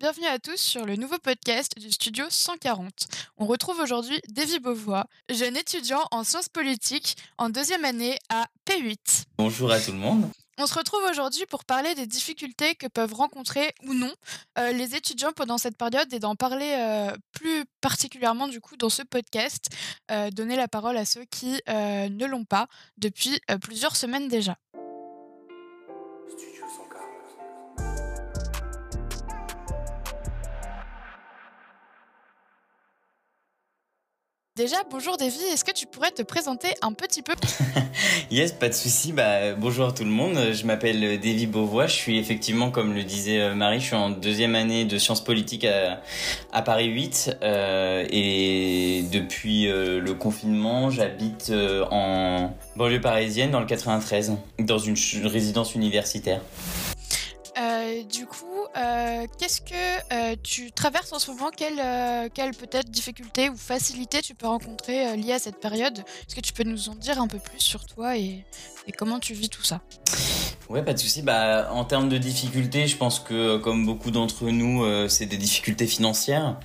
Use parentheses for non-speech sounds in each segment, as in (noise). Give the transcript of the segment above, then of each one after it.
bienvenue à tous sur le nouveau podcast du studio 140. On retrouve aujourd'hui Davy Beauvois, jeune étudiant en sciences politiques en deuxième année à P8. Bonjour à tout le monde. On se retrouve aujourd'hui pour parler des difficultés que peuvent rencontrer ou non euh, les étudiants pendant cette période et d'en parler euh, plus particulièrement du coup dans ce podcast, euh, donner la parole à ceux qui ne l'ont pas depuis plusieurs semaines déjà. Déjà, bonjour Davy, est-ce que tu pourrais te présenter un petit peu? (laughs) Yes, pas de souci. Bah, bonjour à tout le monde. Je m'appelle Davy Beauvois. Je suis effectivement, comme le disait euh, Marie, je suis en deuxième année de sciences politiques à, Paris 8. Euh, et depuis euh, le confinement, j'habite en banlieue parisienne, dans le 93, dans une résidence universitaire. du coup, euh, qu'est-ce que euh, tu traverses en ce moment? Quelle, euh, quelle peut-être difficulté ou facilité tu peux rencontrer liée à cette période? Est-ce que tu peux nous en dire un peu plus sur toi et comment tu vis tout ça? Ouais, pas de souci. Bah, en termes de difficultés, je pense que comme beaucoup d'entre nous, euh, c'est des difficultés financières.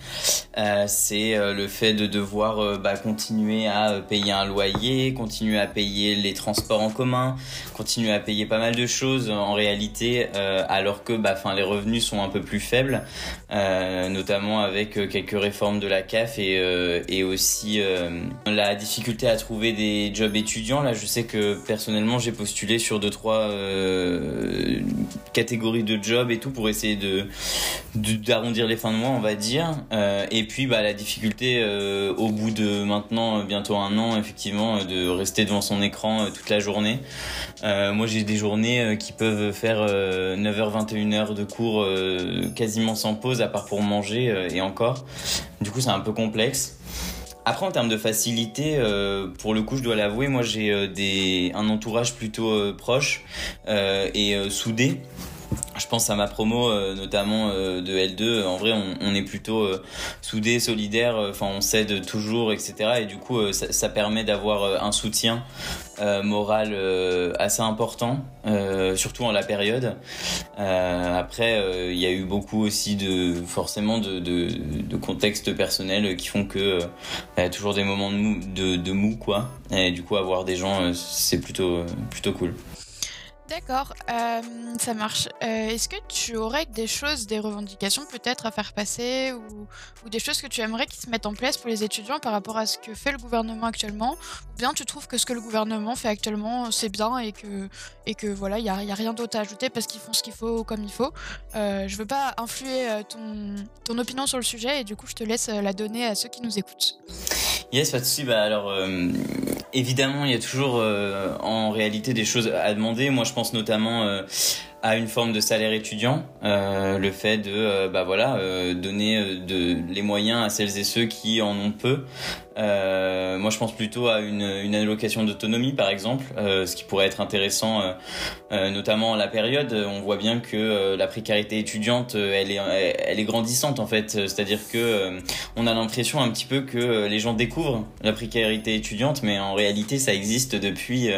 Euh, c'est euh, le fait de devoir bah, continuer à payer un loyer, continuer à payer les transports en commun, continuer à payer pas mal de choses en réalité, alors que bah, fin, les revenus sont un peu plus faibles, notamment avec quelques réformes de la CAF et, et aussi la difficulté à trouver des jobs étudiants. Là, je sais que personnellement, j'ai postulé sur deux trois euh, catégorie de job et tout pour essayer d'arrondir les fins de mois, on va dire. Euh, et puis bah la difficulté euh, au bout de maintenant bientôt un an, effectivement, de rester devant son écran toute la journée. moi, j'ai des journées qui peuvent faire 9h 21h de cours quasiment sans pause, à part pour manger et encore. Du coup, c'est un peu complexe. Après, en termes de facilité, euh, pour le coup, je dois l'avouer, moi j'ai euh, des un entourage plutôt euh, proche et soudé. Je pense à ma promo, notamment de L2. En vrai, on, est plutôt soudé, solidaire. Enfin, on s'aide toujours, etc. Et du coup, ça, ça, permet d'avoir un soutien euh, moral euh, assez important, euh, surtout en la période. après, il y a eu beaucoup aussi de forcément de, de, de contextes personnels qui font que y a toujours des moments de mou, de, de mou quoi. Et du coup, avoir des gens, c'est plutôt plutôt cool. D'accord, euh, ça marche. Euh, est-ce que tu aurais des choses, des revendications peut-être à faire passer ou, des choses que tu aimerais qu'ils se mettent en place pour les étudiants par rapport à ce que fait le gouvernement actuellement? Ou bien tu trouves que ce que le gouvernement fait actuellement c'est bien et que, voilà, il n'y a, rien d'autre à ajouter parce qu'ils font ce qu'il faut comme il faut? Euh, Je veux pas influer euh, ton, opinion sur le sujet et du coup je te laisse la donner à ceux qui nous écoutent. Yes, pas de souci. Bah alors, euh, évidemment, il y a toujours euh, en réalité des choses à demander. Moi, je pense notamment euh, à une forme de salaire étudiant, euh, le fait de euh, bah voilà euh, donner de les moyens à celles et ceux qui en ont peu. moi, je pense plutôt à une, une allocation d'autonomie, par exemple, ce qui pourrait être intéressant, notamment à la période. On voit bien que la précarité étudiante, elle est, elle est grandissante en fait. C'est-à-dire que on a l'impression un petit peu que les gens découvrent la précarité étudiante, mais en réalité, ça existe depuis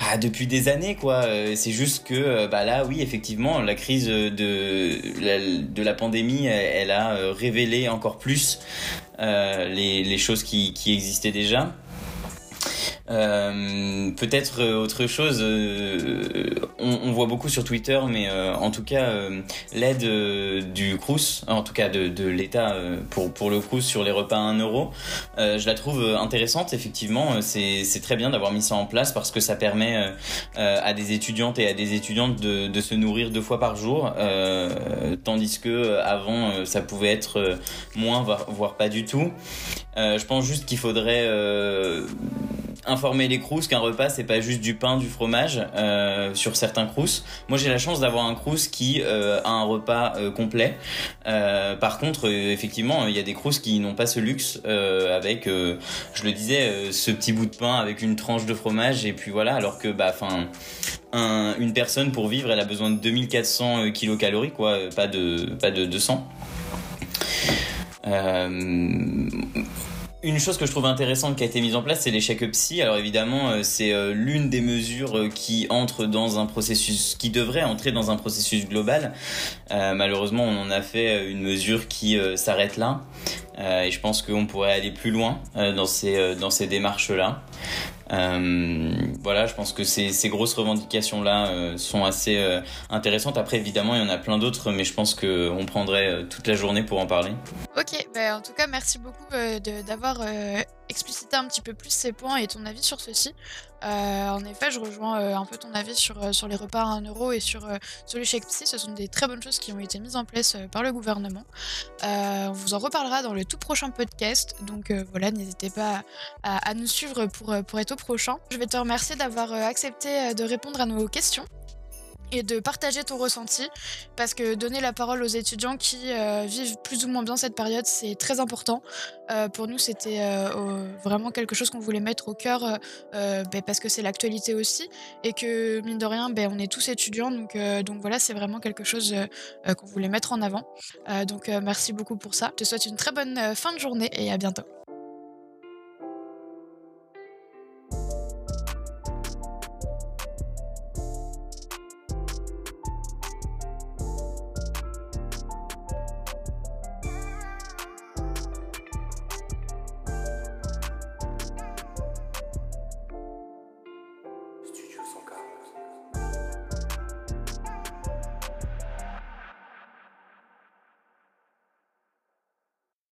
pas depuis des années quoi. Euh, c'est juste que euh, bah là oui effectivement la crise de la, pandémie elle, a euh, révélé encore plus les, choses qui existaient déjà. Euh, peut-être euh, autre chose, euh, on, on, voit beaucoup sur Twitter, mais en tout cas l'aide du Crous, en tout cas de, de l'État pour pour le Crous sur les repas à 1 euro, je la trouve intéressante. Effectivement, c'est c'est très bien d'avoir mis ça en place parce que ça permet à des étudiantes et à des étudiantes de, de se nourrir deux fois par jour, tandis que avant ça pouvait être moins voire, voire pas du tout. je pense juste qu'il faudrait informer les crous qu'un repas c'est pas juste du pain, du fromage euh, sur certains crous. Moi j'ai la chance d'avoir un crous qui euh, a un repas euh, complet. Par contre effectivement il y a des crous qui n'ont pas ce luxe avec, je le disais, ce petit bout de pain avec une tranche de fromage et puis voilà. Alors que bah enfin un, une personne pour vivre elle a besoin de 2400 kilocalories quoi, pas de pas de 200. Une chose que je trouve intéressante qui a été mise en place, c'est l'échec psy. Alors évidemment, euh, c'est euh, l'une des mesures euh, qui entre dans un processus, qui devrait entrer dans un processus global. malheureusement, on en a fait une mesure qui s'arrête là. et je pense qu'on pourrait aller plus loin dans ces dans ces démarches là. Euh, voilà, je pense que ces, grosses revendications-là euh, sont assez euh, intéressantes. Après, évidemment, il y en a plein d'autres, mais je pense qu'on prendrait toute la journée pour en parler. Ok, bah, en tout cas, merci beaucoup d'avoir explicité un petit peu plus ces points et ton avis sur ceci. en effet, je rejoins un peu ton avis sur, sur les repas à 1 euro et sur, sur le chèque psy. Ce sont des très bonnes choses qui ont été mises en place par le gouvernement. on vous en reparlera dans le tout prochain podcast. Donc voilà, n'hésitez pas à, nous suivre pour, pour être au prochain. Je vais te remercier d'avoir euh, accepté euh, de répondre à nos questions et de partager ton ressenti. Parce que donner la parole aux étudiants qui euh, vivent plus ou moins bien cette période c'est très important. Pour nous c'était vraiment quelque chose qu'on voulait mettre au cœur ben, parce que c'est l'actualité aussi. Et que mine de rien ben, on est tous étudiants donc, donc voilà c'est vraiment quelque chose qu'on voulait mettre en avant. Donc merci beaucoup pour ça. Je te souhaite une très bonne fin de journée et à bientôt